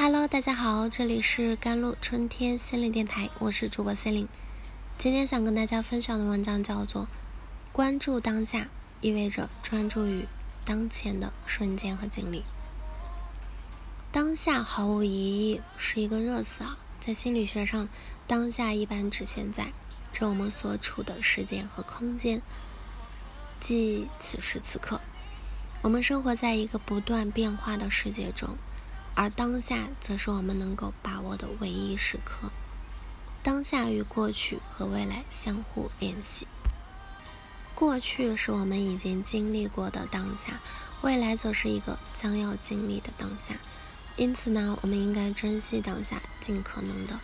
Hello，大家好，这里是甘露春天心灵电台，我是主播心灵。今天想跟大家分享的文章叫做《关注当下意味着专注于当前的瞬间和经历》。当下毫无疑义是一个热词啊，在心理学上，当下一般指现在，指我们所处的时间和空间，即此时此刻。我们生活在一个不断变化的世界中。而当下则是我们能够把握的唯一时刻。当下与过去和未来相互联系。过去是我们已经经历过的当下，未来则是一个将要经历的当下。因此呢，我们应该珍惜当下，尽可能的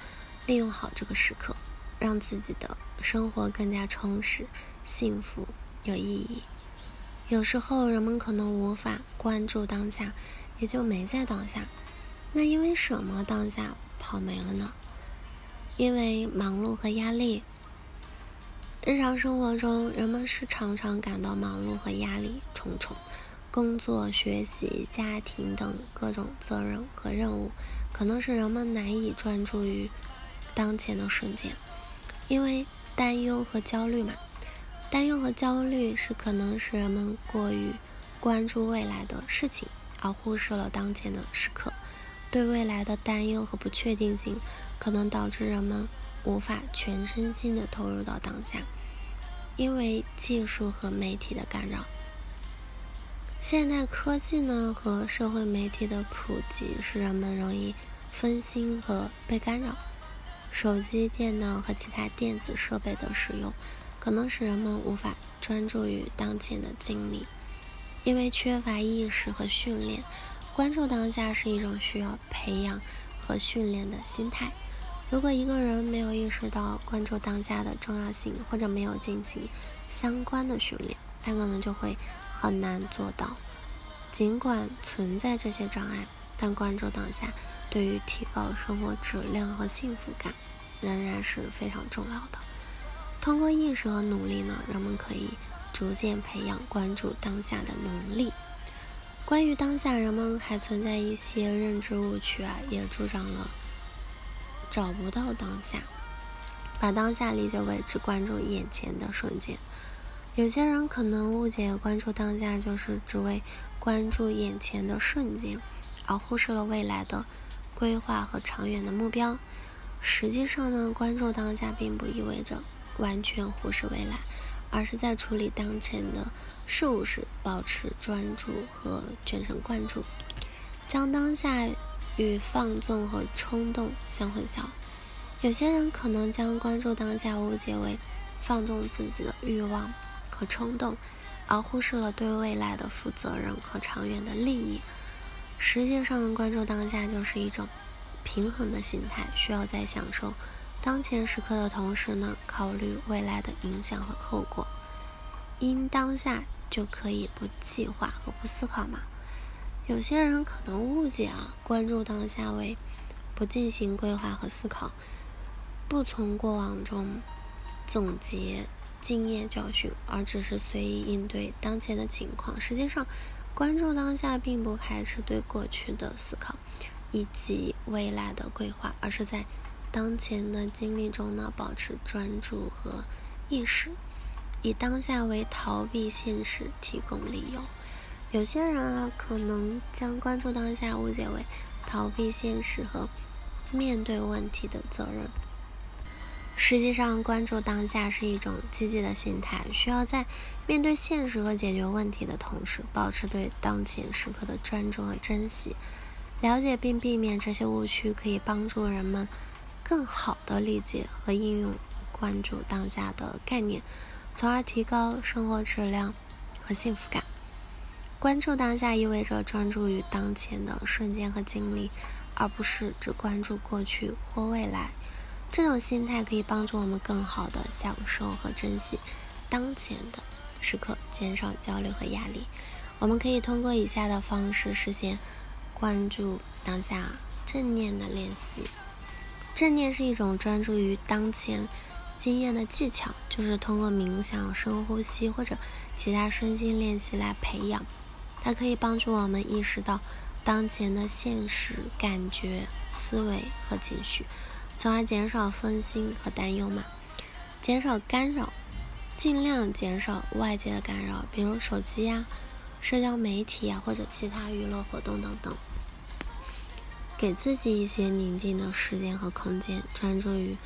利用好这个时刻，让自己的生活更加充实、幸福、有意义。有时候人们可能无法关注当下，也就没在当下。那因为什么当下跑没了呢？因为忙碌和压力。日常生活中，人们是常常感到忙碌和压力重重，工作、学习、家庭等各种责任和任务，可能使人们难以专注于当前的瞬间。因为担忧和焦虑嘛，担忧和焦虑是可能使人们过于关注未来的事情，而忽视了当前的时刻。对未来的担忧和不确定性，可能导致人们无法全身心的投入到当下。因为技术和媒体的干扰，现代科技呢和社会媒体的普及，使人们容易分心和被干扰。手机、电脑和其他电子设备的使用，可能使人们无法专注于当前的经历，因为缺乏意识和训练。关注当下是一种需要培养和训练的心态。如果一个人没有意识到关注当下的重要性，或者没有进行相关的训练，他可能就会很难做到。尽管存在这些障碍，但关注当下对于提高生活质量和幸福感仍然是非常重要的。通过意识和努力呢，人们可以逐渐培养关注当下的能力。关于当下，人们还存在一些认知误区啊，也助长了找不到当下，把当下理解为只关注眼前的瞬间。有些人可能误解关注当下就是只为关注眼前的瞬间，而忽视了未来的规划和长远的目标。实际上呢，关注当下并不意味着完全忽视未来。而是在处理当前的事物时，保持专注和全神贯注，将当下与放纵和冲动相混淆。有些人可能将关注当下误解为放纵自己的欲望和冲动，而忽视了对未来的负责任和长远的利益。实际上，关注当下就是一种平衡的心态，需要在享受。当前时刻的同时呢，考虑未来的影响和后果。因当下就可以不计划和不思考嘛？有些人可能误解啊，关注当下为不进行规划和思考，不从过往中总结经验教训，而只是随意应对当前的情况。实际上，关注当下并不排斥对过去的思考以及未来的规划，而是在。当前的经历中呢，保持专注和意识，以当下为逃避现实提供理由。有些人啊，可能将关注当下误解为逃避现实和面对问题的责任。实际上，关注当下是一种积极的心态，需要在面对现实和解决问题的同时，保持对当前时刻的专注和珍惜。了解并避免这些误区，可以帮助人们。更好的理解和应用关注当下的概念，从而提高生活质量和幸福感。关注当下意味着专注于当前的瞬间和经历，而不是只关注过去或未来。这种心态可以帮助我们更好的享受和珍惜当前的时刻，减少焦虑和压力。我们可以通过以下的方式实现关注当下正念的练习。正念是一种专注于当前经验的技巧，就是通过冥想、深呼吸或者其他身心练习来培养。它可以帮助我们意识到当前的现实、感觉、思维和情绪，从而减少分心和担忧嘛。减少干扰，尽量减少外界的干扰，比如手机呀、社交媒体呀或者其他娱乐活动等等。给自己一些宁静的时间和空间，专注于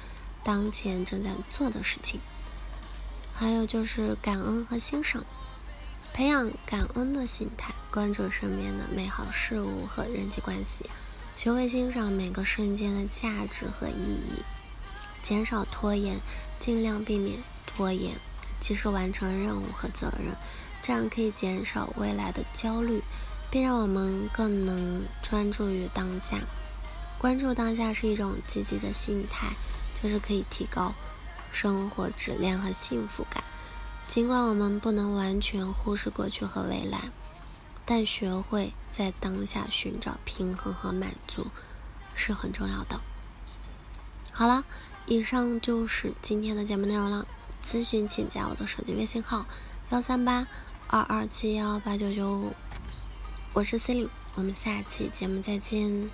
当前正在做的事情。还有就是感恩和欣赏。培养感恩的心态，关注身边的美好事物和人际关系，学会欣赏每个瞬间的价值和意义，减少拖延，尽量避免拖延，及时完成任务和责任，这样可以减少未来的焦虑，并让我们更能专注于当下。关注当下是一种积极的心态，就是可以提高生活质量和幸福感。尽管我们不能完全忽视过去和未来，但学会在当下寻找平衡和满足是很重要的。好了，以上就是今天的节目内容了。咨询请加我的手机微信号：幺三八二二七幺八九九五。我是 C 琳，我们下期节目再见。